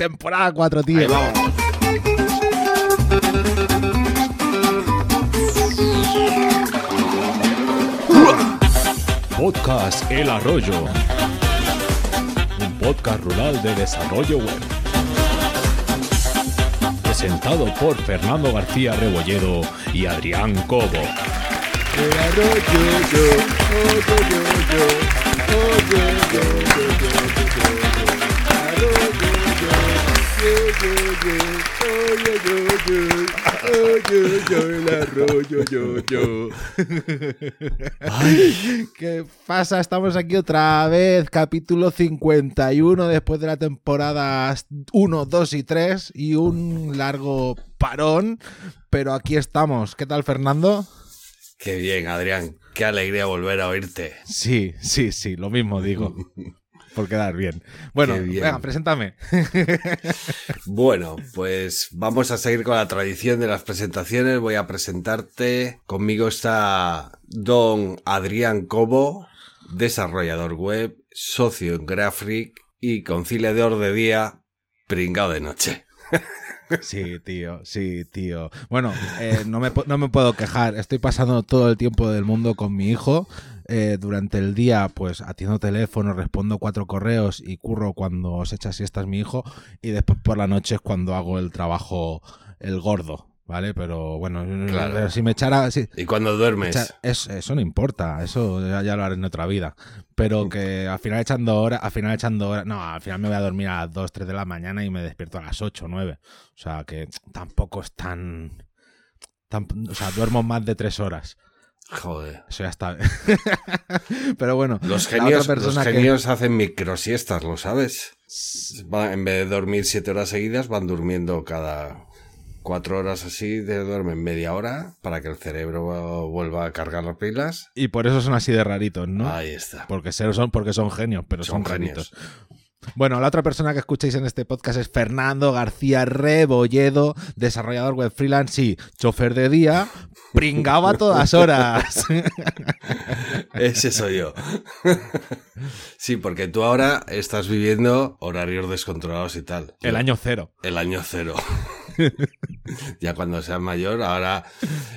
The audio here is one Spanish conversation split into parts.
Temporada 4, tío. Ahí vamos. Podcast El Arroyo. Un podcast rural de desarrollo web. Presentado por Fernando García Rebolledo y Adrián Cobo. El ¿Qué pasa? Estamos aquí otra vez, capítulo 51 después de la temporada 1, 2 y 3 y un largo parón, pero aquí estamos. ¿Qué tal, Fernando? Qué bien, Adrián. Qué alegría volver a oírte. Sí, sí, sí, lo mismo digo. por quedar bien. Bueno, venga, preséntame. bueno, pues vamos a seguir con la tradición de las presentaciones. Voy a presentarte. Conmigo está don Adrián Cobo, desarrollador web, socio en Graphic y conciliador de día, pringado de noche. Sí, tío, sí, tío. Bueno, eh, no, me, no me puedo quejar. Estoy pasando todo el tiempo del mundo con mi hijo. Eh, durante el día, pues atiendo teléfono, respondo cuatro correos y curro cuando se echa siestas mi hijo. Y después por la noche es cuando hago el trabajo, el gordo. ¿Vale? Pero bueno, si me echara. ¿Y cuando duermes? eso no importa, eso ya, lo haré en otra vida. Pero que al final echando horas, al final echando horas. No, al final me voy a dormir a las 2, 3 de la mañana y me despierto a las 8, 9. O sea que tampoco es tan. tan o sea, duermo más de 3 horas. Joder. Eso ya está. Pero bueno. Los genios, los genios hacen microsiestas, ¿lo sabes? en vez de dormir siete horas seguidas, van durmiendo cada cuatro horas así, de duermen media hora para que el cerebro vuelva a cargar las pilas. Y por eso son así de raritos, ¿no? Ahí está. Porque son, porque son genios, pero son, son raritos. Bueno, la otra persona que escucháis en este podcast es Fernando García Rebolledo, desarrollador web freelance sí, chofer de día, pringaba todas horas. Ese soy yo. Sí, porque tú ahora estás viviendo horarios descontrolados y tal. El año cero. El año cero. ya cuando seas mayor, ahora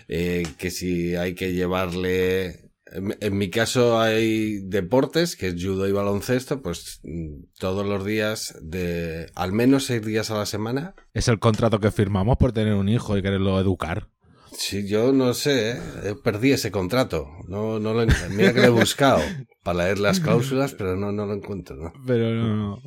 eh, que si hay que llevarle en, mi caso hay deportes, que es judo y baloncesto, pues mm, todos los días de al menos seis días a la semana. Es el contrato que firmamos por tener un hijo y quererlo educar. Sí, yo no sé, ¿eh? perdí ese contrato. No, no lo, mira que lo he buscado para leer las cláusulas, pero no, no lo encuentro. ¿no? Pero no.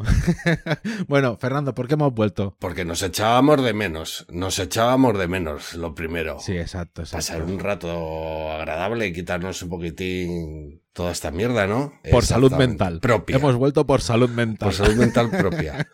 bueno, Fernando, ¿por qué hemos vuelto? Porque nos echábamos de menos. Nos echábamos de menos, lo primero. Sí, exacto. exacto. Pasar un rato agradable y quitarnos un poquitín toda esta mierda, ¿no? Por salud mental. Propia. Hemos vuelto por salud mental. Por salud mental propia.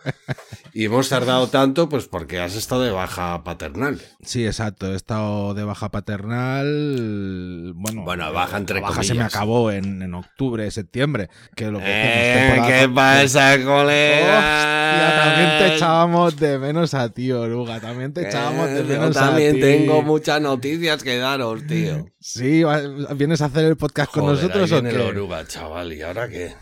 Y hemos tardado tanto, pues porque has estado de baja paternal. Sí, exacto. He estado de baja paternal. Bueno, bueno baja entre la baja se me acabó en, en, octubre, septiembre. Que lo que eh, ¿Qué pasa, colega? Hostia, también te echábamos de menos a ti, Oruga. También te echábamos de menos a ti. Yo también tengo muchas noticias que daros, tío. Sí, ¿vienes a hacer el podcast con nosotros o qué? el oruga, chaval, ¿y ahora qué?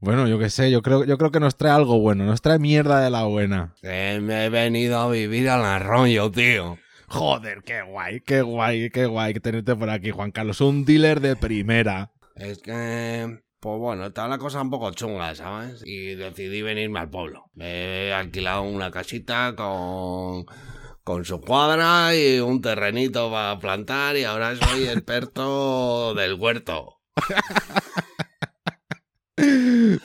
Bueno, yo qué sé, yo creo, yo creo que nos trae algo bueno, nos trae mierda de la buena. me he venido a vivir al arroyo, tío. Joder, qué guay, qué guay, qué guay que tenerte por aquí, Juan Carlos. Un dealer de primera. Es que, pues bueno, está la cosa un poco chunga, ¿sabes? Y decidí venirme al pueblo. Me he alquilado una casita con con su cuadra y un terrenito para plantar y ahora soy experto del huerto.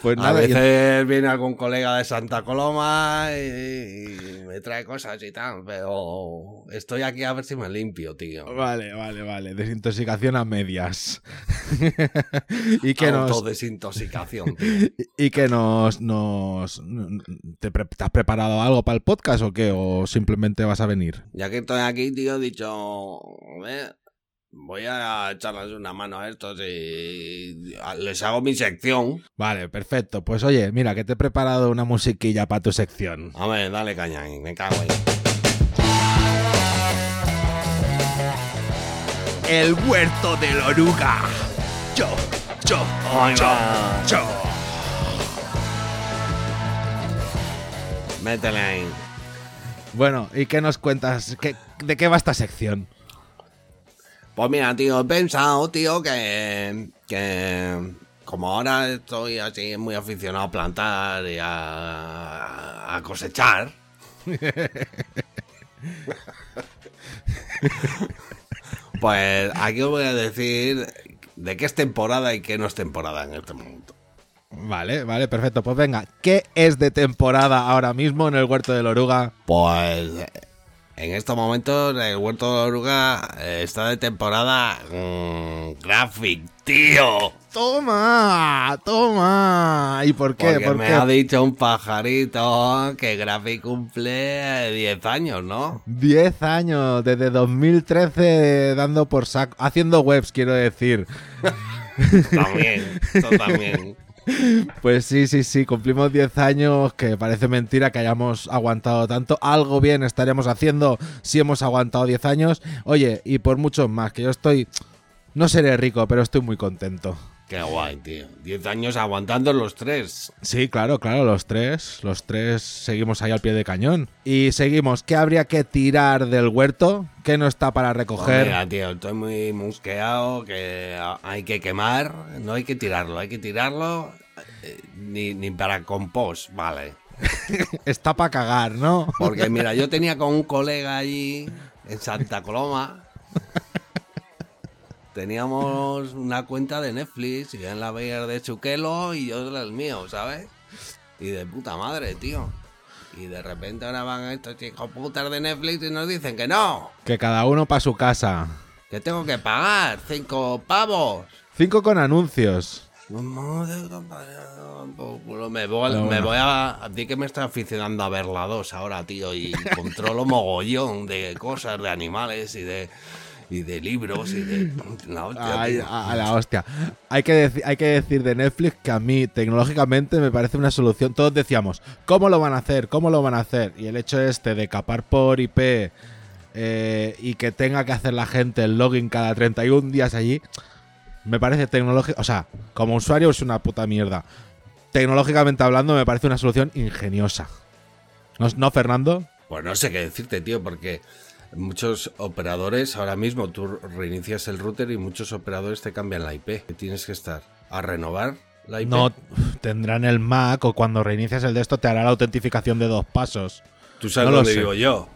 Pues nada, a veces viene algún colega de Santa Coloma y, me trae cosas y tal, pero estoy aquí a ver si me limpio, tío. Vale, vale, vale. Desintoxicación a medias. y que nos. desintoxicación. y que nos. nos ¿te, has preparado algo para el podcast o qué? ¿O simplemente vas a venir? Ya que estoy aquí, tío, he dicho. Voy a echarles una mano a estos y les hago mi sección. Vale, perfecto. Pues oye, mira, que te he preparado una musiquilla para tu sección. A ver, dale caña, me cago ahí. El huerto del oruga. Yo, yo, yo, yo. Métele ahí. Bueno, ¿y qué nos cuentas? ¿Qué- ¿De qué va esta sección? Pues mira, tío, he pensado, tío, que, que como ahora estoy así muy aficionado a plantar y a, a cosechar. pues aquí os voy a decir de qué es temporada y qué no es temporada en este momento. Vale, vale, perfecto. Pues venga, ¿qué es de temporada ahora mismo en el huerto del oruga? Pues en estos momentos el huerto de la oruga eh, está de temporada mm, graphic, tío. Toma, toma. ¿Y por qué? Porque ¿Por me qué? ha dicho un pajarito que Graphic cumple 10 años, ¿no? 10 años, desde 2013 dando por saco, haciendo webs, quiero decir. También, eso también. Pues sí, sí, sí, cumplimos 10 años, que parece mentira que hayamos aguantado tanto. Algo bien estaremos haciendo si hemos aguantado 10 años. Oye, y por muchos más, que yo estoy... No seré rico, pero estoy muy contento. Qué guay, tío. 10 años aguantando los tres. Sí, claro, claro, los tres, los tres seguimos ahí al pie de cañón. Y seguimos, ¿qué habría que tirar del huerto? ¿Qué no está para recoger? mira, tío, estoy muy musqueado, que hay que quemar, no hay que tirarlo, hay que tirarlo eh, ni, ni para compost, vale. Está para cagar, ¿no? Porque mira, yo tenía con un colega allí en Santa Coloma. Teníamos una cuenta de Netflix y en la veía de Chuquelo y yo del mío, ¿sabes? Y de puta madre, tío. Y de repente ahora van estos chicos putas de Netflix y nos dicen que no, Que cada uno para su casa. que tengo que pagar cinco pavos. Cinco con anuncios. Madre. Me voy, Pero me voy a. Ti que me estoy aficionando a ver la 2 ahora, tío, y controlo mogollón de cosas, de animales y de. Y de libros y de. La hostia, Ay, a, la hostia. Hay que, hay que decir de Netflix que a mí tecnológicamente me parece una solución. Todos decíamos, ¿cómo lo van a hacer? ¿Cómo lo van a hacer? Y el hecho este de capar por IP eh, y que tenga que hacer la gente el login cada 31 días allí, me parece tecnológico. O sea, como usuario es una puta mierda. Tecnológicamente hablando, me parece una solución ingeniosa. ¿No, no Fernando? Pues no sé qué decirte, tío, porque muchos operadores, ahora mismo tú reinicias el router y muchos operadores te cambian la IP. Tienes que estar a renovar la IP. No tendrán el Mac o cuando reinicias el de esto te hará la autentificación de dos pasos. ¿Tú sabes No lo dónde vivo yo?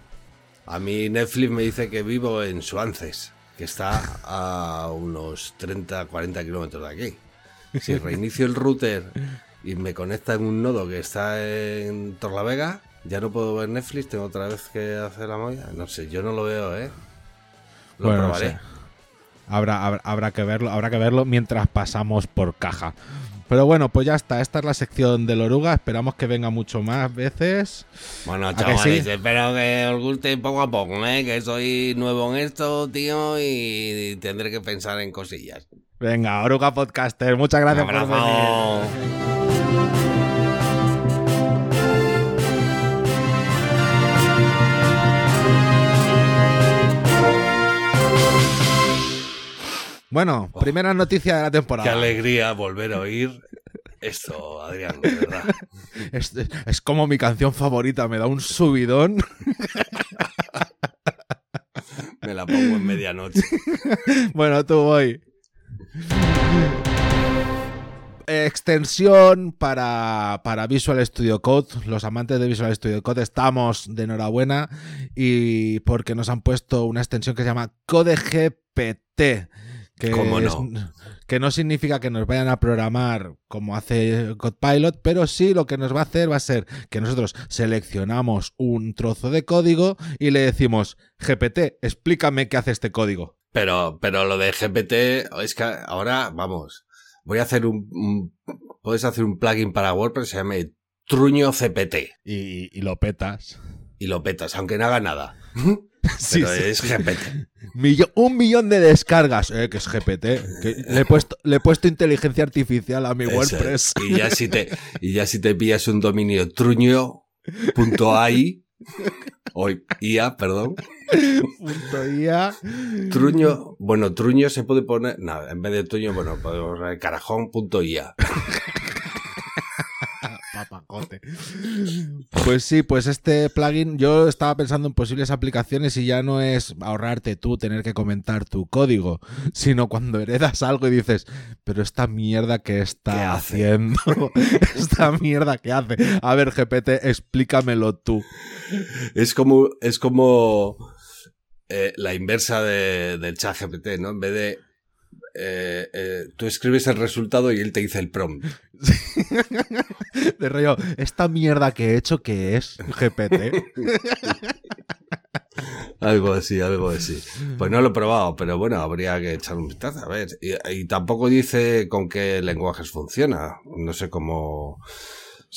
A mí Netflix me dice que vivo en Suances, que está a unos 30, 40 kilómetros de aquí. Si reinicio el router y me conecta en un nodo que está en Torlavega, ya no puedo ver Netflix, tengo otra vez que hacer la movida. No sé, yo no lo veo, ¿eh? Lo Bueno, no probaré. sé. Habrá, habrá, habrá que verlo, habrá que verlo mientras pasamos por caja. Pero bueno, pues ya está. Esta es la sección del oruga. Esperamos que venga mucho más veces. Bueno, ¿A que chavales, sí? espero que os guste poco a poco, ¿eh? Que soy nuevo en esto, tío, y tendré que pensar en cosillas. Venga, oruga podcaster. Muchas gracias por venir. Bueno, primera noticia de la Qué temporada. alegría volver a oír esto, Adrián, de verdad. Es, es como mi canción favorita, me da un subidón. Me la pongo en medianoche. Bueno, tú voy. Extensión para, para Visual Studio Code. Los amantes de Visual Studio Code estamos de enhorabuena y porque nos han puesto una extensión que se llama Code GPT. Que, ¿Cómo no? es- que no significa que nos vayan a programar como hace Codepilot, pero sí lo que nos va a hacer va a ser que nosotros seleccionamos un trozo de código y le decimos, GPT, explícame qué hace este código. Pero, pero lo de GPT, es que ahora, vamos, voy a hacer un, un- puedes hacer un plugin para WordPress que se llame Truño CPT y, y lo petas. y lo petas, aunque no haga nada. Sí, Pero sí. es GPT. Millo- un millón de descargas, eh, que es GPT. que le, he puesto, le he puesto inteligencia artificial a mi Eso WordPress. es. Y ya si te, y ya si te pillas un dominio truño.ai, o IA, perdón, Punto IA. truño, bueno, truño se puede poner, nada, en vez de truño, bueno, podemos poner carajón.ia. Pues sí, pues este plugin yo estaba pensando en posibles aplicaciones y ya no es ahorrarte tú tener que comentar tu código, sino cuando heredas algo y dices, pero esta mierda que está haciendo, esta mierda que hace. A ver, GPT, explícamelo tú. Es como, es como eh, la inversa de- del chat GPT, ¿no? En vez de eh, eh, tú escribes el resultado y él te dice el prompt. De rollo, esta mierda que he hecho que es GPT. Algo así, algo así. Pues no lo he probado, pero bueno, habría que echar un vistazo. A ver, y, y tampoco dice con qué lenguajes funciona. No sé cómo.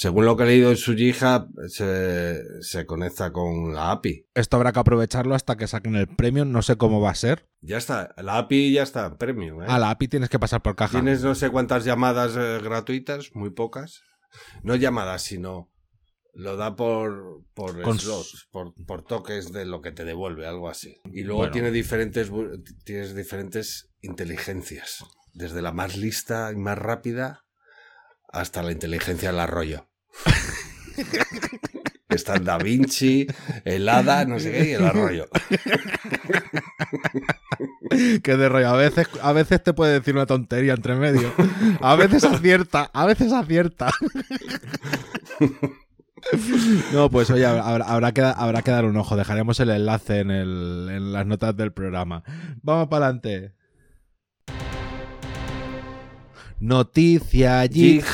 Según lo que he leído en su GitHub, se, se conecta con la API. Esto habrá que aprovecharlo hasta que saquen el premium, no sé cómo va a ser. Ya está, la API ya está premium. ¿eh? A la API tienes que pasar por caja. Tienes no sé cuántas llamadas eh, gratuitas, muy pocas. No llamadas, sino lo da por, por Con slots, por, por toques de lo que te devuelve, algo así. Y luego Bueno. tiene diferentes, tienes diferentes inteligencias, desde la más lista y más rápida hasta la inteligencia del arroyo. Están Da Vinci, el hada, no sé qué, y el arroyo. Que de rollo, a veces, a veces te puede decir una tontería entre medio. A veces acierta, a veces acierta. No, pues oye, habrá, que, dar un ojo. Dejaremos el enlace en las notas del programa. Vamos para adelante. Noticia GitHub.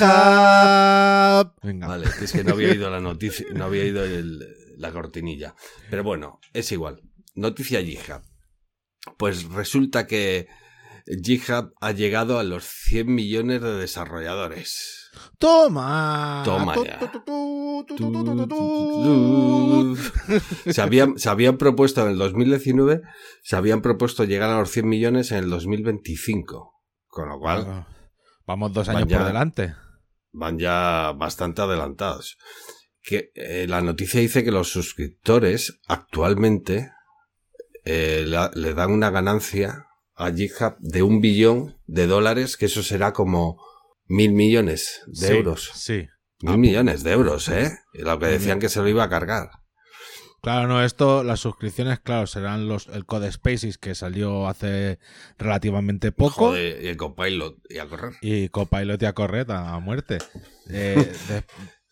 Venga. Vale, es que no había ido la noticia, no había ido el- la cortinilla. Pero bueno, es igual. Noticia GitHub. Pues resulta que GitHub ha llegado a los 100 millones de desarrolladores. Toma. Toma ya. Se habían, se habían propuesto en el 2019, se habían propuesto llegar a los 100 millones en el 2025. Con lo cual, Ah, Vamos dos años ya. por delante. van ya bastante adelantados. Que eh, la noticia dice que los suscriptores actualmente eh, la- le dan una ganancia a GitHub de un billón de dólares, que eso será como mil millones de Sí, euros. Sí. Mil Ah, millones de euros, ¿eh? Lo que decían que se lo iba a cargar. Claro, no, esto, las suscripciones, claro, serán los, el Code Spaces que salió hace relativamente poco. Joder, y el copilot y a correr. Y Copilot y a correr a, muerte. Eh, de-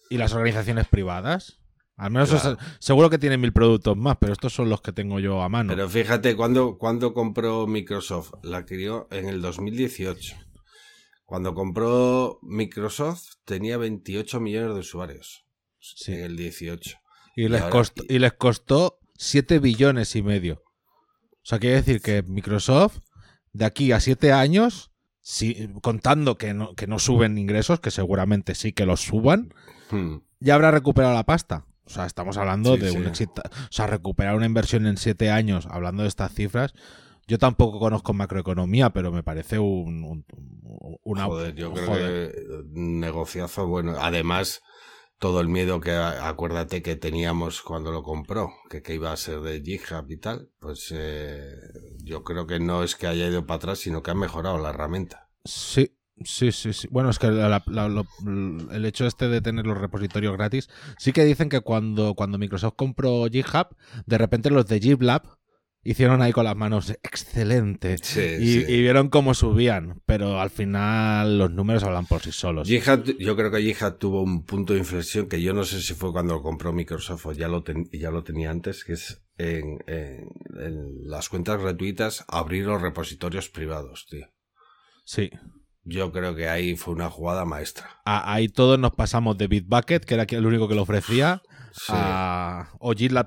y las organizaciones privadas. Al menos Claro. seguro que tienen mil productos más, pero estos son los que tengo yo a mano. Pero fíjate, ¿cuándo, cuándo compró Microsoft? La adquirió en el 2018. Cuando compró Microsoft tenía 28 millones de usuarios. Sí. En el 18. Y, y les ahora- costó, y les costó 7 billones y medio. O sea, quiere decir que Microsoft, de aquí a 7 años, si, contando que no, que no suben ingresos, que seguramente sí que los suban, Hmm. ya habrá recuperado la pasta. O sea, estamos hablando Sí, de sí. un éxito. O sea, recuperar una inversión en siete años, hablando de estas cifras. Yo tampoco conozco macroeconomía, pero me parece un, un- una. Joder, yo creo joder. que un negociazo bueno. Además, todo el miedo que acuérdate que teníamos cuando lo compró, que, iba a ser de GitHub y tal, pues eh, yo creo que no es que haya ido para atrás, sino que ha mejorado la herramienta. Sí, sí, sí, sí. Bueno, es que el hecho este de tener los repositorios gratis, sí que dicen que cuando, cuando Microsoft compró GitHub, de repente los de GitLab hicieron ahí con las manos excelente. Sí, Y, sí. y vieron cómo subían, pero al final los números hablan por sí solos. Jihad, yo creo que Jihad tuvo un punto de inflexión que yo no sé si fue cuando lo compró Microsoft o ya lo, ten- ya lo tenía antes, que es en, en- en las cuentas gratuitas abrir los repositorios privados, tío. Sí. Yo creo que ahí fue una jugada maestra. Ahí todos nos pasamos de Bitbucket, que era el único que lo ofrecía, Sí. a,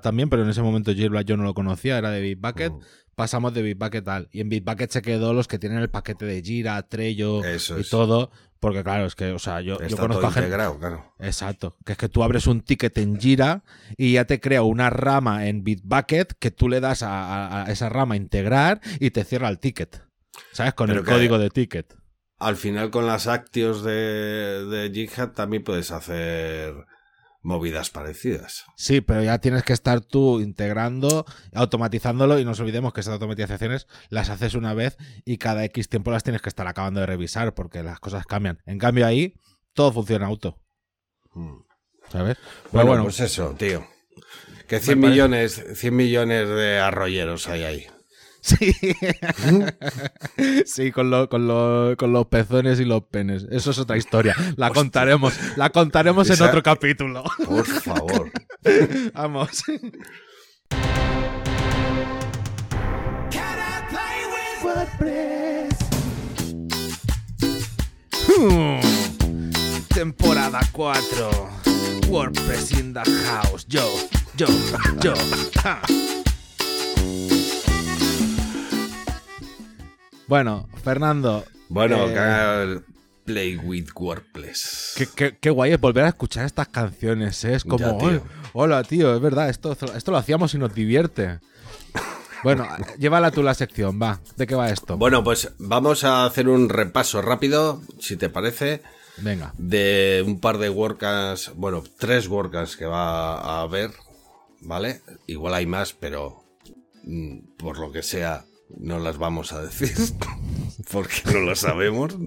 también, pero en ese momento GitLab yo no lo conocía, era de Bitbucket. Pasamos de Bitbucket al. Y en Bitbucket se quedó los que tienen el paquete de Jira, Trello Eso y es. todo. Porque claro, es que, o sea, yo, yo conozco todo a gente. claro. Exacto. Que es que tú abres un ticket en Jira y ya te crea una rama en Bitbucket que tú le das a, esa rama a integrar y te cierra el ticket. ¿Sabes? Con Pero el código de ticket. Al final con las actios de, de Jihad también puedes hacer movidas parecidas. Sí, pero ya tienes que estar tú integrando, automatizándolo y no nos olvidemos que esas automatizaciones las haces una vez y cada X tiempo las tienes que estar acabando de revisar porque las cosas cambian. En cambio ahí todo funciona auto. Mm. ¿sabes? Pero Bueno, bueno, pues eso, tío. Que 100 parece- millones, 100 millones de arroyeros hay ahí. Sí. sí, con, lo- con, lo- con los pezones y los penes. Eso es otra historia. La contaremos, la contaremos en otro capítulo. Por favor. Vamos. Hmm. Temporada 4. WordPress in the house. Yo, yo, yo. Bueno, Fernando. Bueno, eh, Play with WordPress. Qué, qué- qué guay es volver a escuchar estas canciones, ¿eh? Es como, Ya, tío. "Ay, hola, tío, es verdad, esto, esto lo hacíamos y nos divierte. Bueno, llévala tú la sección, va. ¿De qué va esto? Bueno, pues vamos a hacer un repaso rápido, si te parece, Venga. de un par de WordCamps, bueno, tres WordCamps que va a haber, ¿vale? Igual hay más, pero mm, por lo que sea, no las vamos a decir, porque no lo sabemos.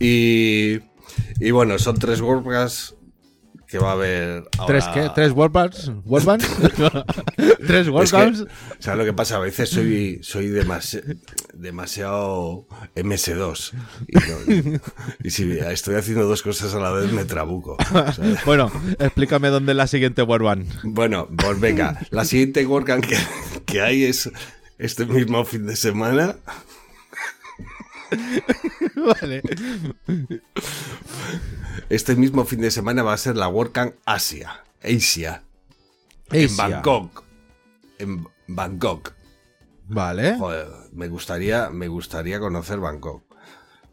y, y bueno, son tres WordCamps que va a haber ahora. ¿Tres qué? ¿Tres Worldbands? ¿Worldbands? ¿Tres Es que, lo que pasa? A veces soy, soy demasi- demasiado MS2. Y, no- y si estoy haciendo dos cosas a la vez, me trabuco. ¿sabes? Bueno, explícame dónde es la siguiente Worldband. Bueno, pues venga. La siguiente WordCamp que, que hay es este mismo fin de semana. vale. Este mismo fin de semana va a ser la WordCamp Asia. Asia. En Asia. Bangkok. En Bangkok. Vale. Joder, me gustaría, me gustaría conocer Bangkok.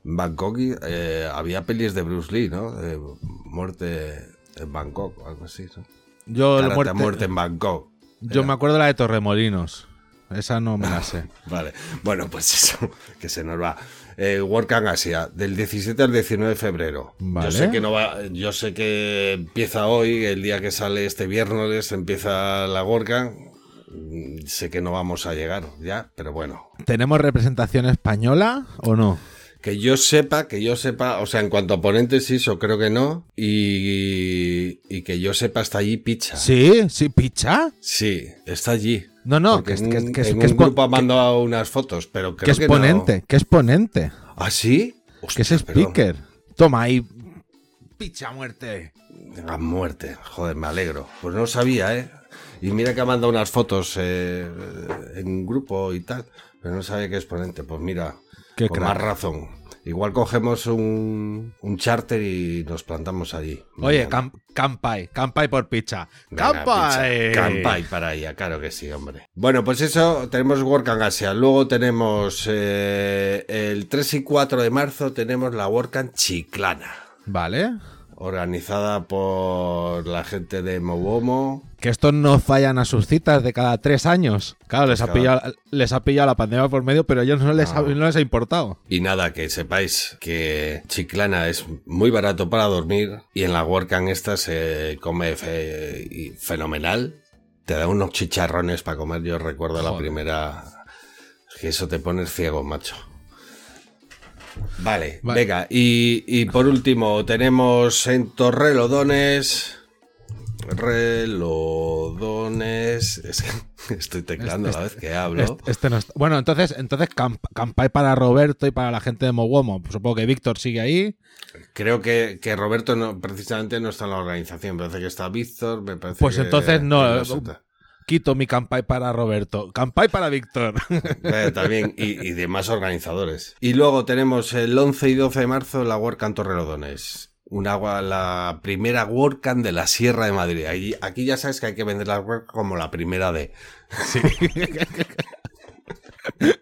En Bangkok eh, había pelis de Bruce Lee, ¿no? Muerte en Bangkok, o algo así. ¿no? Yo, la muerte, muerte en Bangkok. yo me acuerdo de la de Torremolinos. Esa no me la sé. Vale, bueno, pues eso, que se nos va. Eh, WordCamp Asia, del 17 al 19 de febrero. Vale. Yo sé que no va, yo sé que empieza hoy, el día que sale este viernes empieza la WordCamp. Mm, Sé que no vamos a llegar ya, pero bueno. ¿Tenemos representación española o no? Que yo sepa, que yo sepa, o sea, en cuanto a ponentes, sí, eso creo que no. Y, y que yo sepa, está allí Picha. Sí, sí, picha. Sí, está allí. No, no, Porque que, es- en, que, un- que es- en que es un pon- grupo ha mandado unas fotos, pero creo que es ponente, que es ponente, No. ¿Ah, sí? que es Hostia, perdón. speaker. Toma ahí. Picha muerte. A muerte, joder, me alegro. Pues no sabía, ¿eh? Y mira que ha mandado unas fotos eh, en grupo y tal, pero no sabía que es ponente. Pues mira, Qué con crack. más razón. Igual cogemos un, un charter y nos plantamos allí. Oye, campai, campai por picha. Venga, ¡Campai! pizza. Campai para ella, claro que sí, hombre. Bueno, pues eso, tenemos WordCamp Asia. Luego tenemos eh, el 3 y 4 de marzo, tenemos la WordCamp Chiclana. Vale. Organizada por la gente de Mobomo. Que estos no fallan a sus citas de cada tres años. Claro, les, ha, Pues claro. pillado, les ha pillado la pandemia por medio, pero a ellos no les, ha, No. no les ha importado. Y nada, que sepáis que Chiclana es muy barato para dormir y en la WordCamp esta se come fe- fenomenal. Te da unos chicharrones para comer. Yo recuerdo la primera... Es que eso te pones ciego, macho. Vale, Vale. venga. Y, y por último tenemos en Torrelodones... Relodones... Es que estoy teclando a la vez que hablo. Este, este no está- Bueno, entonces, entonces camp- campai para Roberto y para la gente de Mowomo. Supongo que Víctor sigue ahí. Creo que, que Roberto no, precisamente no está en la organización. Me parece que está Víctor. Me parece Pues que- entonces no. Quito mi campai para Roberto. Campai para Víctor. Eh, también, y, y demás organizadores. Y luego tenemos el 11 y 12 de marzo la WordCamp Torrelodones. Una, la primera WordCamp de la Sierra de Madrid. Ahí- aquí ya sabes que hay que vender la WordCamp como la primera de. Sí.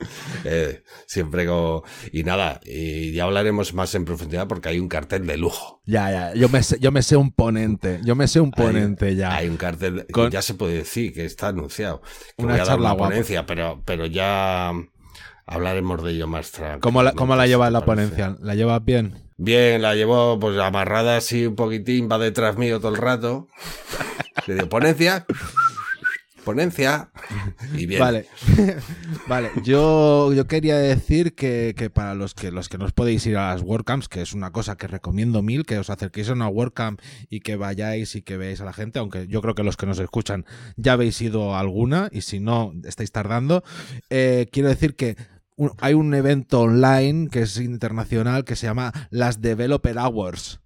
Eh, siempre como. Y nada, y ya hablaremos más en profundidad porque hay un cartel de lujo. ya, ya. Yo me, sé, yo me sé un ponente. Yo me sé un ponente hay, ya. Hay un cartel, Con- ya se puede decir que está anunciado. Que Una voy a dar charla una guapa. ponencia, pero, pero ya hablaremos de ello más tranquilo. ¿Cómo la, cómo la llevas la ponencia? ¿La llevas bien? Bien, la llevo pues amarrada así un poquitín, va detrás mío todo el rato. Le digo, ponencia. Ponencia y bien. Vale, vale. Yo, yo quería decir que, que, para los que los que nos podéis ir a las WordCamps, que es una cosa que recomiendo mil, que os acerquéis a una WordCamp y que vayáis y que veáis a la gente, aunque yo creo que los que nos escuchan ya habéis ido a alguna y si no estáis tardando. Eh, quiero decir que hay un evento online que es internacional que se llama las Developer Hours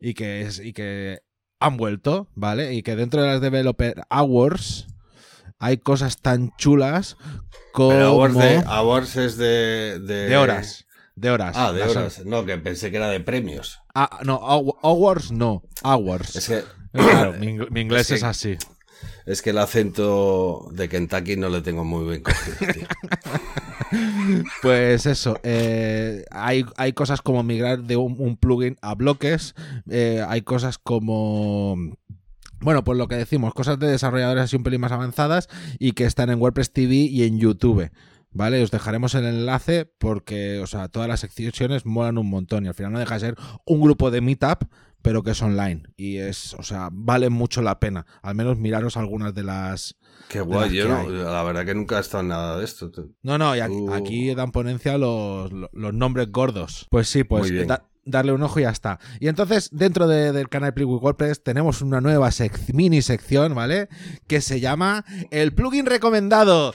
y que es y que han vuelto, ¿vale? Y que dentro de las Developer Hours hay cosas tan chulas como... hours, es de, de... horas. De horas. Ah, de horas. No, que pensé que era de premios. Ah, no, hours no. Hours. Es que... Claro, mi, inglés es, así. Es que el acento de Kentucky no le tengo muy bien cogido, Pues eso, eh, hay, hay, cosas como migrar de un, plugin a bloques, eh, hay cosas como... Bueno, pues lo que decimos, cosas de desarrolladores así un pelín más avanzadas y que están en WordPress TV y en YouTube. ¿Vale? Os dejaremos el enlace porque, o sea, todas las secciones molan un montón y al final no deja de ser un grupo de meetup pero que es online y es, o sea, vale mucho la pena. Al menos miraros algunas de las. Qué guay, yo no, la verdad que nunca he estado en nada de esto. No, no, y aquí, dan ponencia los, los, nombres gordos. Pues sí, pues darle un ojo y ya está. Y entonces, dentro del canal Plugin WordPress tenemos una nueva mini sección, ¿vale? Que se llama El plugin recomendado.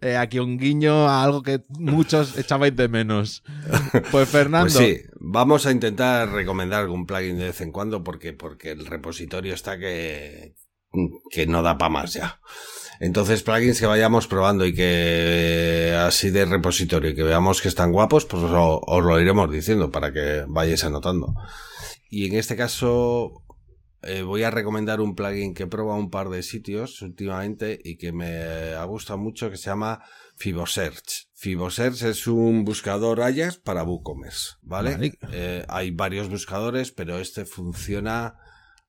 aquí un guiño a algo que muchos echabais de menos. Pues Fernando. Pues sí, vamos a intentar recomendar algún plugin de vez en cuando porque, porque el repositorio está que, que no da para más ya. Entonces, plugins que vayamos probando y que así de repositorio y que veamos que están guapos, pues os lo, iremos diciendo para que vayáis anotando. Y en este caso, eh, voy a recomendar un plugin que he probado un par de sitios últimamente y que me ha gustado mucho que se llama Fibosearch. Fibosearch es un buscador Ajax para WooCommerce, ¿vale? Eh, hay varios buscadores, pero este funciona,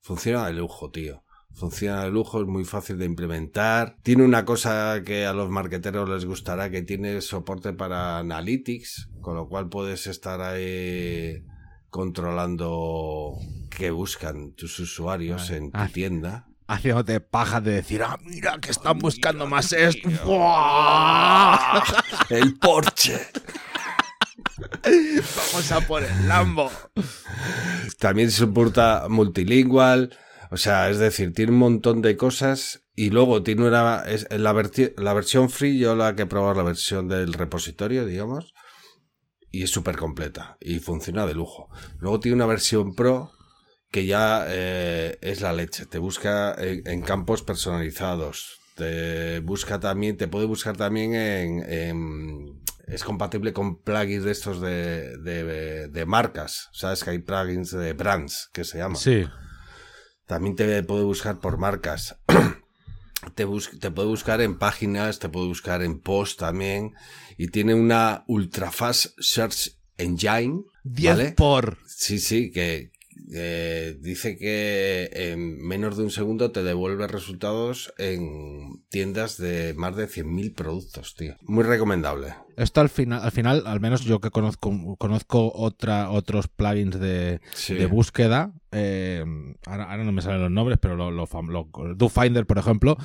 funciona de lujo, tío. Funciona de lujo, es muy fácil de implementar. Tiene una cosa que a los marqueteros les gustará, que tiene soporte para Analytics, con lo cual puedes estar ahí controlando qué buscan tus usuarios en tu tienda. Haciéndote paja de decir, ah, mira que están buscando más esto. El Porsche. Vamos a por el Lambo. También soporta multilingual o sea, es decir, tiene un montón de cosas y luego tiene una... Es, la, la versión free, yo la que he probado la versión del repositorio, digamos, y es súper completa y funciona de lujo. Luego tiene una versión pro que ya eh, es la leche, te busca en, campos personalizados, te busca también, te puede buscar también en, es compatible con plugins de estos de, de, de, marcas. Sabes que hay plugins de brands que se llaman. Sí. También te puede buscar por marcas. te, te puede buscar en páginas, te puede buscar en post también. Y tiene una ultra fast search engine. 10 por. Sí, sí, que, dice que en menos de un segundo te devuelve resultados en tiendas de más de 100.000 productos, tío. Muy recomendable. Esto al final, al final, al menos yo que conozco, conozco otra, otros plugins de, de búsqueda, eh, ahora, no me salen los nombres, pero lo, lo, DoFinder, por ejemplo,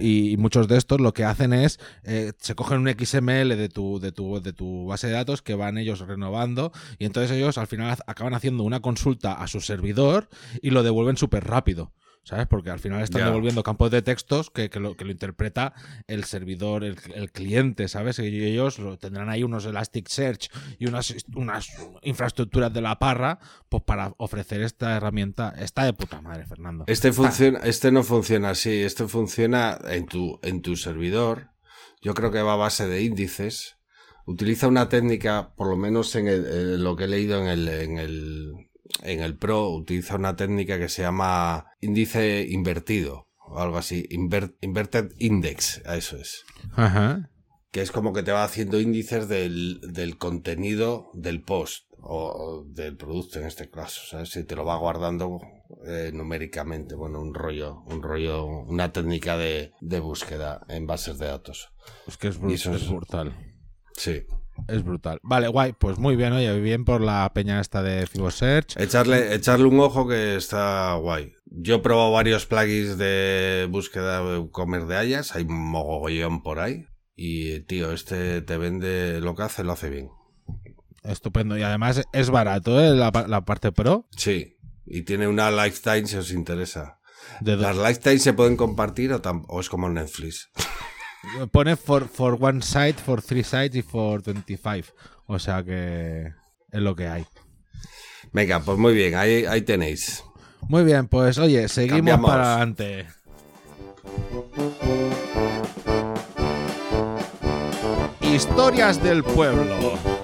y, muchos de estos lo que hacen es, eh, se cogen un XML de tu, de, tu, de tu base de datos que van ellos renovando, y entonces ellos al final acaban haciendo una consulta a su servidor y lo devuelven súper rápido. ¿Sabes? Porque al final están devolviendo campos de textos que, lo, que lo interpreta el servidor, el, cliente, ¿sabes? Y ellos tendrán ahí unos Elasticsearch y unas, unas infraestructuras de la parra, pues para ofrecer esta herramienta. Está de puta madre, Fernando. Este, funciona, este no funciona así, este funciona en tu, en tu servidor. Yo creo que va a base de índices. Utiliza una técnica, por lo menos en, lo que he leído en el, en el en el Pro utiliza una técnica que se llama índice invertido o algo así, inverted index, eso es. Ajá. Que es como que te va haciendo índices del, del contenido del post o, del producto en este caso, ¿sabes? Si te lo va guardando eh, numéricamente, bueno, un rollo, un rollo, una técnica de, de búsqueda en bases de datos. Es que es, brutal. Sí. Es brutal. Vale, guay. Pues muy bien, oye, bien por la peña esta de FiboSearch. Echarle, echarle un ojo que está guay. Yo he probado varios plugins de búsqueda de WooCommerce de hayas. Hay un mogollón por ahí. Y, tío, este te vende lo que hace, lo hace bien. Estupendo. Y además es barato, ¿eh? La, la parte pro. Sí. Y tiene una lifetime si os interesa. De Las lifetime se pueden compartir o, o es como Netflix. Pone for, for one site, for three sites y for 25. O sea que es lo que hay. Venga, pues muy bien, ahí, ahí tenéis. Muy bien, pues oye, seguimos Cambiamos. para adelante. Historias del pueblo.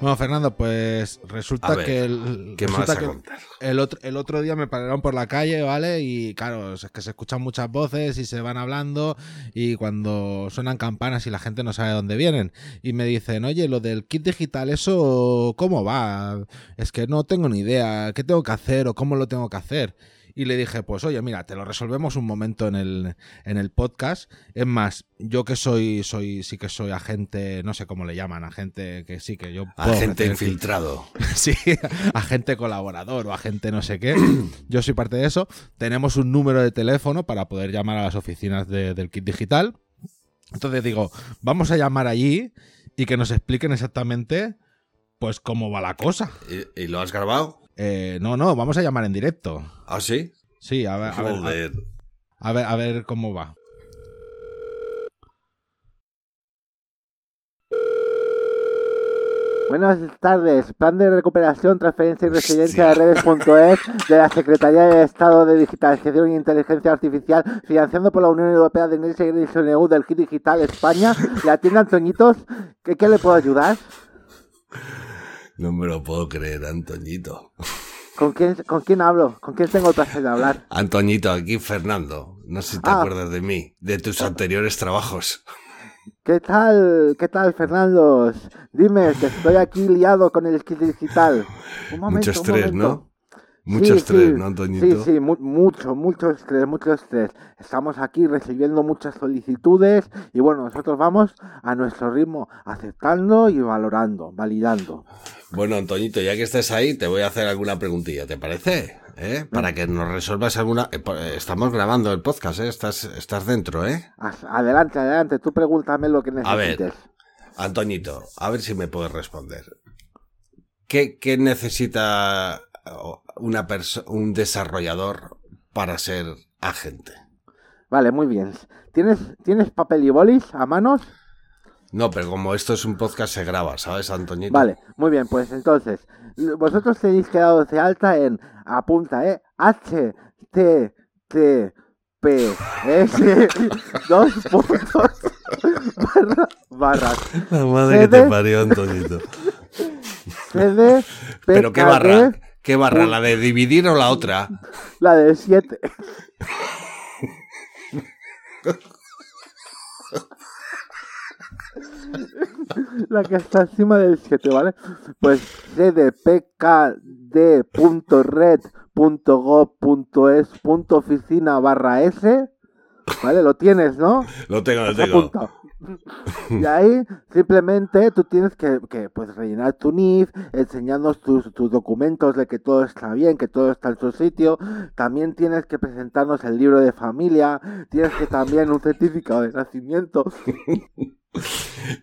Bueno, Fernando, pues resulta ver, que, el, ¿Qué resulta más a que contar? el, otro, el otro día me pararon por la calle, ¿vale? Y claro, es que se escuchan muchas voces y se van hablando y cuando suenan campanas y la gente no sabe de dónde vienen. Y me dicen, oye, lo del kit digital, ¿eso cómo va? Es que no tengo ni idea, ¿qué tengo que hacer o cómo lo tengo que hacer? Y le dije, pues oye, mira, te lo resolvemos un momento en el, en el podcast. Es más, yo que soy, soy, sí que soy agente, no sé cómo le llaman, agente que sí que yo puedo Agente infiltrado. Sí, agente colaborador o agente no sé qué. Yo soy parte de eso. Tenemos un número de teléfono para poder llamar a las oficinas de- del kit digital. Entonces digo, vamos a llamar allí y que nos expliquen exactamente pues cómo va la cosa. ¿Y, y lo has grabado? Eh, no, no, vamos a llamar en directo. ¿Ah, sí? Sí, a ver, a ver, Joder. a ver, a ver cómo va. Buenas tardes. Plan de recuperación, transferencia y residencia de redes.es de la Secretaría de Estado de Digitalización e Inteligencia Artificial, financiando por la Unión Europea de Next Generation EU del Kit Digital España. La tienda Antoñitos, ¿qué, qué le puedo ayudar? No me lo puedo creer, Antoñito. ¿Con quién, ¿Con quién hablo? ¿Con quién tengo el placer de hablar? Antoñito, aquí Fernando. No sé si te Ah. acuerdas de mí, de tus anteriores trabajos. ¿Qué tal? ¿Qué tal, Fernando? Dime, que estoy aquí liado con el Digital. Un momento, Mucho un estrés, momento. ¿no? Mucho Sí, estrés, sí, ¿no, Antoñito? Sí, sí, mu- mucho, mucho estrés, mucho estrés. Estamos aquí recibiendo muchas solicitudes y bueno, nosotros vamos a nuestro ritmo, aceptando y valorando, validando. Bueno, Antoñito, ya que estés ahí, te voy a hacer alguna preguntilla, ¿te parece? ¿Eh? Para que nos resuelvas alguna... eh, eh, Estamos grabando el podcast, ¿eh? Estás, estás dentro, ¿eh? Adelante, adelante, tú pregúntame lo que A ver. necesites. Antoñito, a ver si me puedes responder. ¿Qué, qué necesita una un desarrollador para ser agente? Vale, muy bien. ¿Tienes, ¿Tienes papel y bolis a manos? No, pero como esto es un podcast, se graba, ¿sabes, Antoñito? Vale, muy bien, pues entonces, vosotros tenéis que daros de alta en, apunta, ¿eh? H, T, T, P, S, dos puntos, barra, barras, La madre que te parió, Antoñito. CD, Pero qué barra, qué barra, la de dividir o la otra. la del 7. La que está encima del 7, ¿vale? Pues cdpkd.red.gov.es.oficina barra S, ¿vale? Lo tienes, ¿no? Lo tengo, lo tengo. Y ahí simplemente tú tienes que, que, pues rellenar tu NIF, enseñarnos tus, tus documentos de que todo está bien, que todo está en su sitio. También tienes que presentarnos el libro de familia, tienes que también un certificado de nacimiento.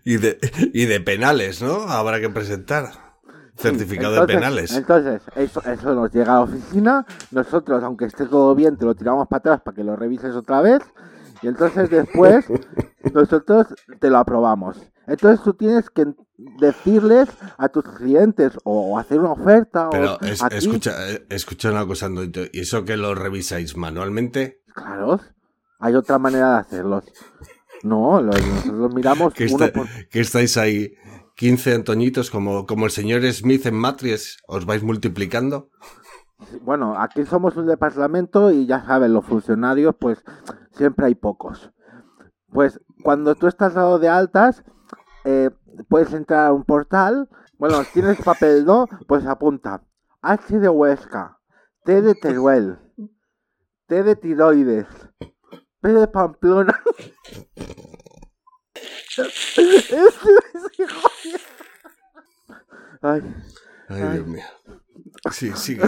Y de, y de penales, ¿no? Habrá que presentar. Certificado Entonces- de penales. Entonces, eso, eso nos llega a la oficina. Nosotros, aunque esté todo bien, te lo tiramos para atrás para que lo revises otra vez. Y entonces después, nosotros te lo aprobamos. Entonces tú tienes que decirles a tus clientes o hacer una oferta Pero o es- a escucha, eh, escucha una cosa. ¿Y eso que lo revisáis manualmente? Claro, hay otra manera de hacerlos. No, lo- nosotros miramos Que, uno está- por... que estáis ahí 15 Antoñitos como, como el señor Smith en Matrix. ¿Os vais multiplicando? Bueno, aquí somos un departamento y ya saben, los funcionarios, pues siempre hay pocos. Pues cuando tú estás dado de altas, eh, puedes entrar a un portal. Bueno, tienes papel, ¿no? Pues apunta. H de Huesca, T de Teruel, T de tiroides, P de Pamplona. Ay, Ay, Ay. Dios mío. Sí, sigue.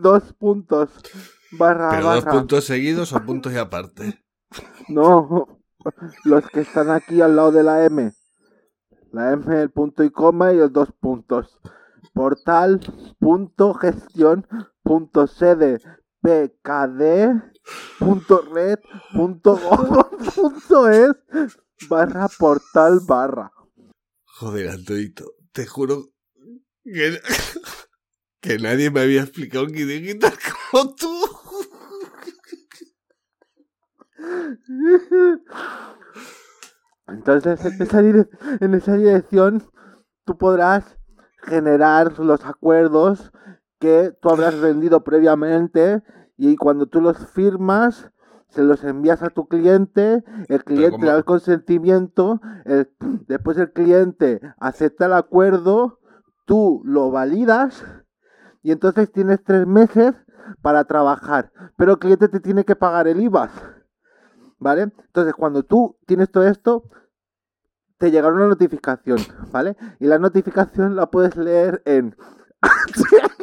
dos puntos. Barra, ¿Pero dos puntos seguidos o puntos y aparte? No, los que están aquí al lado de la M. La M, el punto y coma y los dos puntos. Portal, punto, gestión, punto, sede, pkd, punto, red, punto, punto, es, barra, portal, barra. Joder, Antonito, te juro que, que nadie me había explicado un digital como tú. Entonces, en esa, en esa dirección, tú podrás generar los acuerdos que tú habrás vendido previamente y cuando tú los firmas, se los envías a tu cliente, el cliente da el consentimiento, el- después el cliente acepta el acuerdo, tú lo validas y entonces tienes tres meses para trabajar, pero el cliente te tiene que pagar el IVA. ¿Vale? Entonces, cuando tú tienes todo esto, te llegará una notificación, ¿vale? Y la notificación la puedes leer en...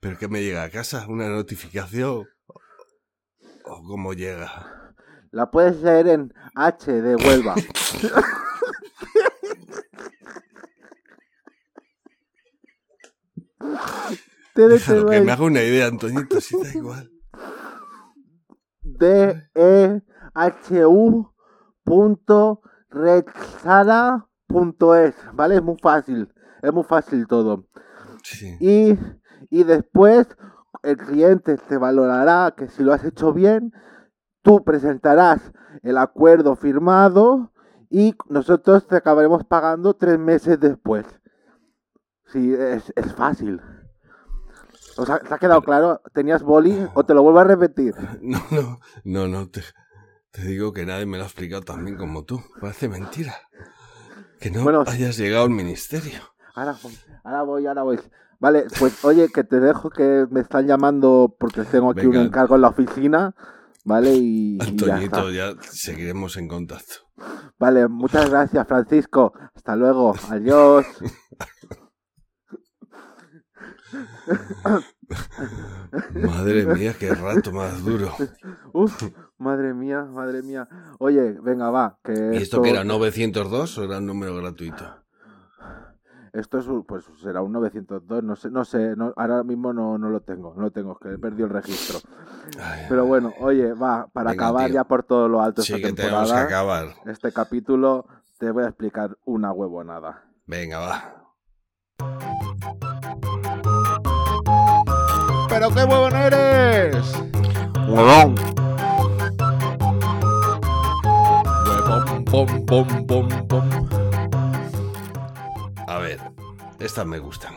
¿Pero que me llega a casa? ¿Una notificación? ¿O cómo llega? La puedes leer en H de Huelva. T de Déjalo, que me haga una idea, Antoñito, si da igual. D E H U punto es, ¿vale? Es muy fácil, es muy fácil todo. Sí. Y, y después el cliente te valorará que si lo has hecho bien, tú presentarás el acuerdo firmado y nosotros te acabaremos pagando tres meses después. Sí, es, es fácil. O sea, ¿te ha quedado claro? ¿Tenías boli o te lo vuelvo a repetir? No, no, no, no, te, te digo que nadie me lo ha explicado tan bien como tú. Parece mentira. Que no Bueno, hayas llegado al ministerio. Ahora, ahora voy, ahora voy. Vale, pues oye, que te dejo que me están llamando porque tengo aquí Venga. un encargo en la oficina, ¿vale? Y, y ya. Antoñito, ya seguiremos en contacto. Vale, muchas gracias, Francisco. Hasta luego. Adiós. Madre mía, qué rato más duro. Uf, madre mía, madre mía. Oye, venga, va. Que ¿Y esto que era 902 o era un número gratuito? Esto es, pues será un 902, no sé, no sé, no- ahora mismo no, no lo tengo, no lo tengo, es que he perdido el registro. Ay, Pero bueno, oye, va, para Venga, acabar tío. ya por todo lo alto sí, esta que tenemos que temporada, acabar. este capítulo, te voy a explicar una huevonada. Venga, va. ¡Pero qué huevón eres! ¡Huevón! Huevón, bom, bom, bom, bom. A ver, estas me gustan.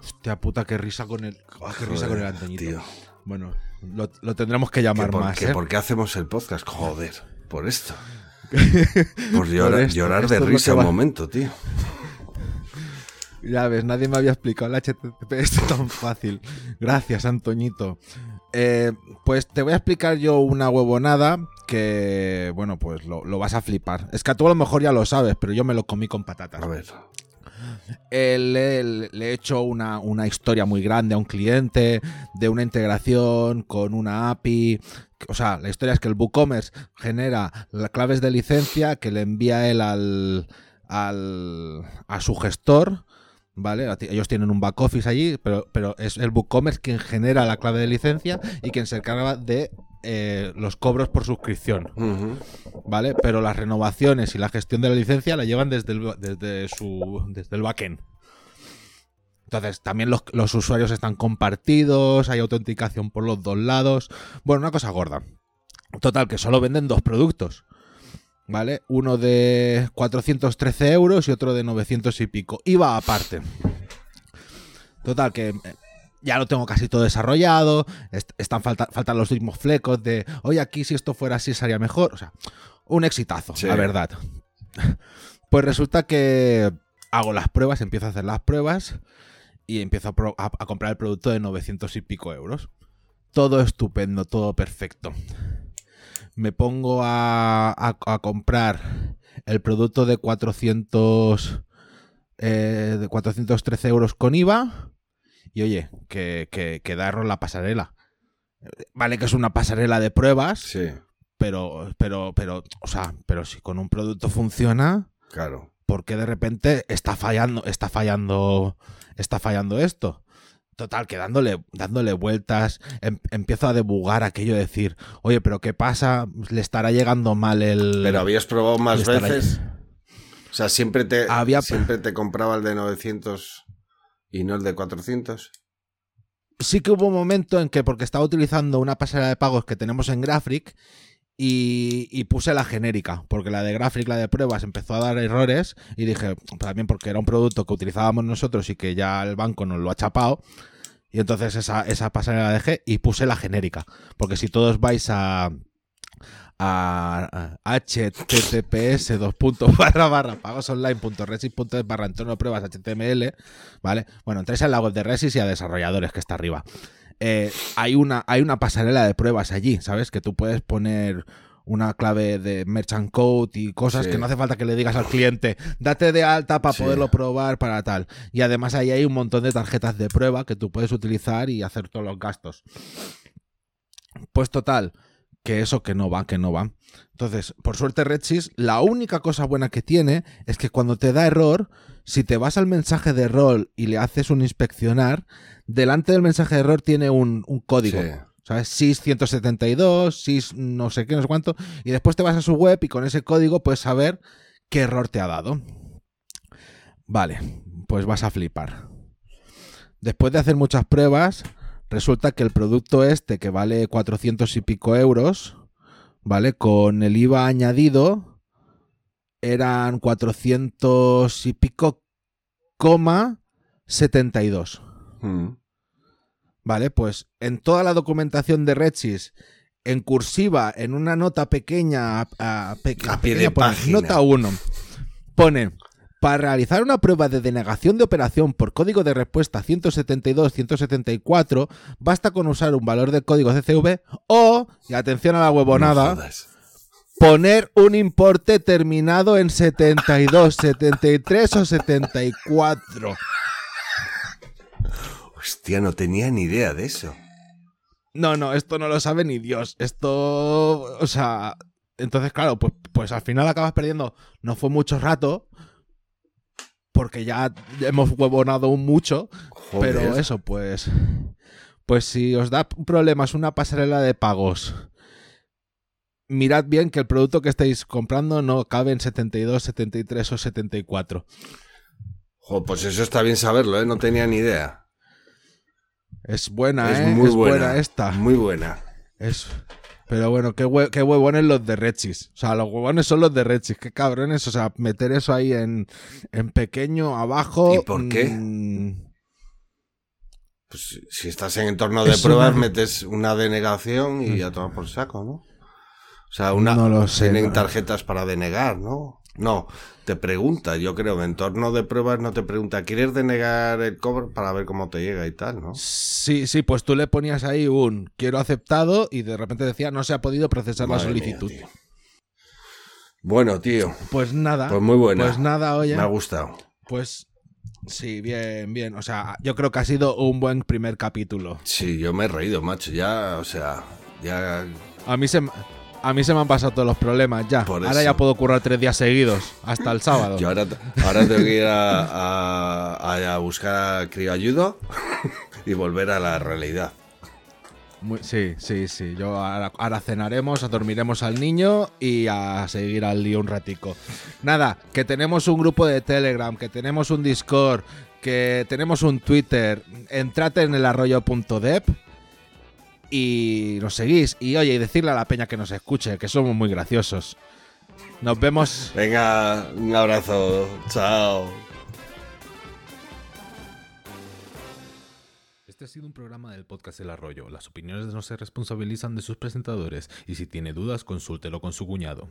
Hostia puta, qué risa con el. ah, qué risa con el tío. Bueno, lo, lo tendremos que ¿Que llamar por, más, ¿eh? ¿Por qué hacemos el podcast? Joder, por esto. Por llorar, esto, llorar de esto risa un momento, tío. Ya ves, nadie me había explicado el HTTP esto tan fácil. Gracias, Antoñito. Eh, pues te voy a explicar yo una huevonada que, bueno, pues lo, lo vas a flipar. Es que tú a lo mejor ya lo sabes, pero yo me lo comí con patatas. A ver. Eh, le, le he hecho una, una historia muy grande a un cliente de una integración con una API. O sea, la historia es que el WooCommerce genera las claves de licencia que le envía él al, al, a su gestor. ¿Vale? Ellos tienen un back office allí, pero, pero es el WooCommerce quien genera la clave de licencia y quien se encarga de eh, los cobros por suscripción. ¿vale? Pero las renovaciones y la gestión de la licencia la llevan desde el, desde su, desde el backend. Entonces, también los, los usuarios están compartidos, hay autenticación por los dos lados. Bueno, una cosa gorda. Total, que solo venden dos productos. ¿Vale? Uno de 413 euros y otro de 900 y pico. IVA aparte. Total, que eh, ya lo tengo casi todo desarrollado. est- están falta- faltan los mismos flecos de, oye, aquí si esto fuera así sería mejor. O sea, un exitazo, Sí. la verdad. Pues resulta que hago las pruebas, empiezo a hacer las pruebas y empiezo a, pro- a- a comprar el producto de 900 y pico euros. Todo estupendo, todo perfecto. Me pongo a, a- a comprar el producto de 400, eh, de 413 euros con IVA. Y oye, que, que, que da error la pasarela. Vale que es una pasarela de pruebas, Sí, pero, pero, pero, o sea, pero si con un producto funciona, claro. ¿por qué de repente está fallando, está fallando, está fallando esto? Total, que dándole, dándole vueltas, em- empiezo a debugar aquello de decir, oye, pero ¿qué pasa? ¿Le estará llegando mal el. Pero habías probado más veces. O sea, siempre te, Había- siempre te compraba el de 900 y no el de 400. Sí que hubo un momento en que, porque estaba utilizando una pasarela de pagos que tenemos en Graphic, y, puse la genérica, porque la de Graphic, la de pruebas, empezó a dar errores y dije, también porque era un producto que utilizábamos nosotros y que ya el banco nos lo ha chapado, y entonces esa, esa pasarela la dejé y puse la genérica, porque si todos vais a https dos puntos barra barra pagosonline.resis.es barra entorno pruebas html vale bueno entráis en la web de Resis y a desarrolladores que está arriba eh, hay, una, hay una pasarela de pruebas allí, ¿sabes? Que tú puedes poner una clave de merchant code y cosas Sí. que no hace falta que le digas al cliente, date de alta para Sí. poderlo probar, para tal. Y además ahí hay un montón de tarjetas de prueba que tú puedes utilizar y hacer todos los gastos. Pues total, que eso que no va, que no va. Entonces, por suerte Redsys, la única cosa buena que tiene es que cuando te da error, si te vas al mensaje de error y le haces un inspeccionar, delante del mensaje de error tiene un, un código. Sí. ¿Sabes? 6172, 6 no sé qué, no sé cuánto. Y después te vas a su web y con ese código puedes saber qué error te ha dado. Vale, pues vas a flipar. Después de hacer muchas pruebas, resulta que el producto este, que vale 400 y pico euros, ¿vale? Con el IVA añadido, eran 400 y pico, coma 72. Mm. Vale, pues en toda la documentación de Redsys, en cursiva, en una nota pequeña, a, a- pe- A pie pequeña, de pone, página. nota 1, pone, para realizar una prueba de denegación de operación por código de respuesta 172-174, basta con usar un valor de código CCV o, y atención a la huevonada. Poner un importe terminado en 72, 73 o 74. Hostia, no tenía ni idea de eso. No, no, esto no lo sabe ni Dios. Esto, o sea, entonces claro, pues, pues al final acabas perdiendo. No fue mucho rato, porque ya hemos huevonado un mucho, Joder. pero eso, pues, pues si os da problemas una pasarela de pagos, mirad bien que el producto que estáis comprando no cabe en 72, 73 o 74. Jo, pues eso está bien saberlo, ¿eh? No tenía ni idea. Es buena, es ¿eh? muy es buena. buena esta. Muy buena. Es... Pero bueno, qué, hue- qué huevones los de Redsis. O sea, los huevones son los de Redsis. Qué cabrones. O sea, meter eso ahí en, en pequeño, abajo. ¿Y por qué? mm, Pues si estás en entorno de pruebas, metes una denegación y ya toma por saco, ¿no? O sea, una, No lo sé, tienen no. tarjetas para denegar, ¿no? No, te pregunta, yo creo, en entorno de pruebas no te pregunta, ¿quieres denegar el cobro para ver cómo te llega y tal, no? Sí, sí, pues tú le ponías ahí un quiero aceptado y de repente decía no se ha podido procesar la mía, solicitud. tío. Bueno, tío, pues nada. pues muy buena. Pues nada, oye. Me ha gustado. Pues sí, bien, bien. O sea, yo creo que ha sido un buen primer capítulo. Sí, yo me he reído, macho, ya, o sea, ya... A mí se, a mí se me han pasado todos los problemas ya. Por Ahora eso. ya puedo currar tres días seguidos, hasta el sábado. Yo ahora, ahora tengo que ir a, a- a buscar a Crioayudo y volver a la realidad. Muy- sí, sí, sí. Yo ahora, ahora cenaremos, dormiremos al niño y a seguir al lío un ratico. Nada, que tenemos un grupo de Telegram, que tenemos un Discord, que tenemos un Twitter. Entrad en el arroyo.dep y nos seguís. Y oye, y decirle a la peña que nos escuche, que somos muy graciosos. Nos vemos. Venga, un abrazo, chao. Este ha sido un programa del podcast El Arroyo. Las opiniones no se responsabilizan de sus presentadores y si tiene dudas, consúltelo con su cuñado.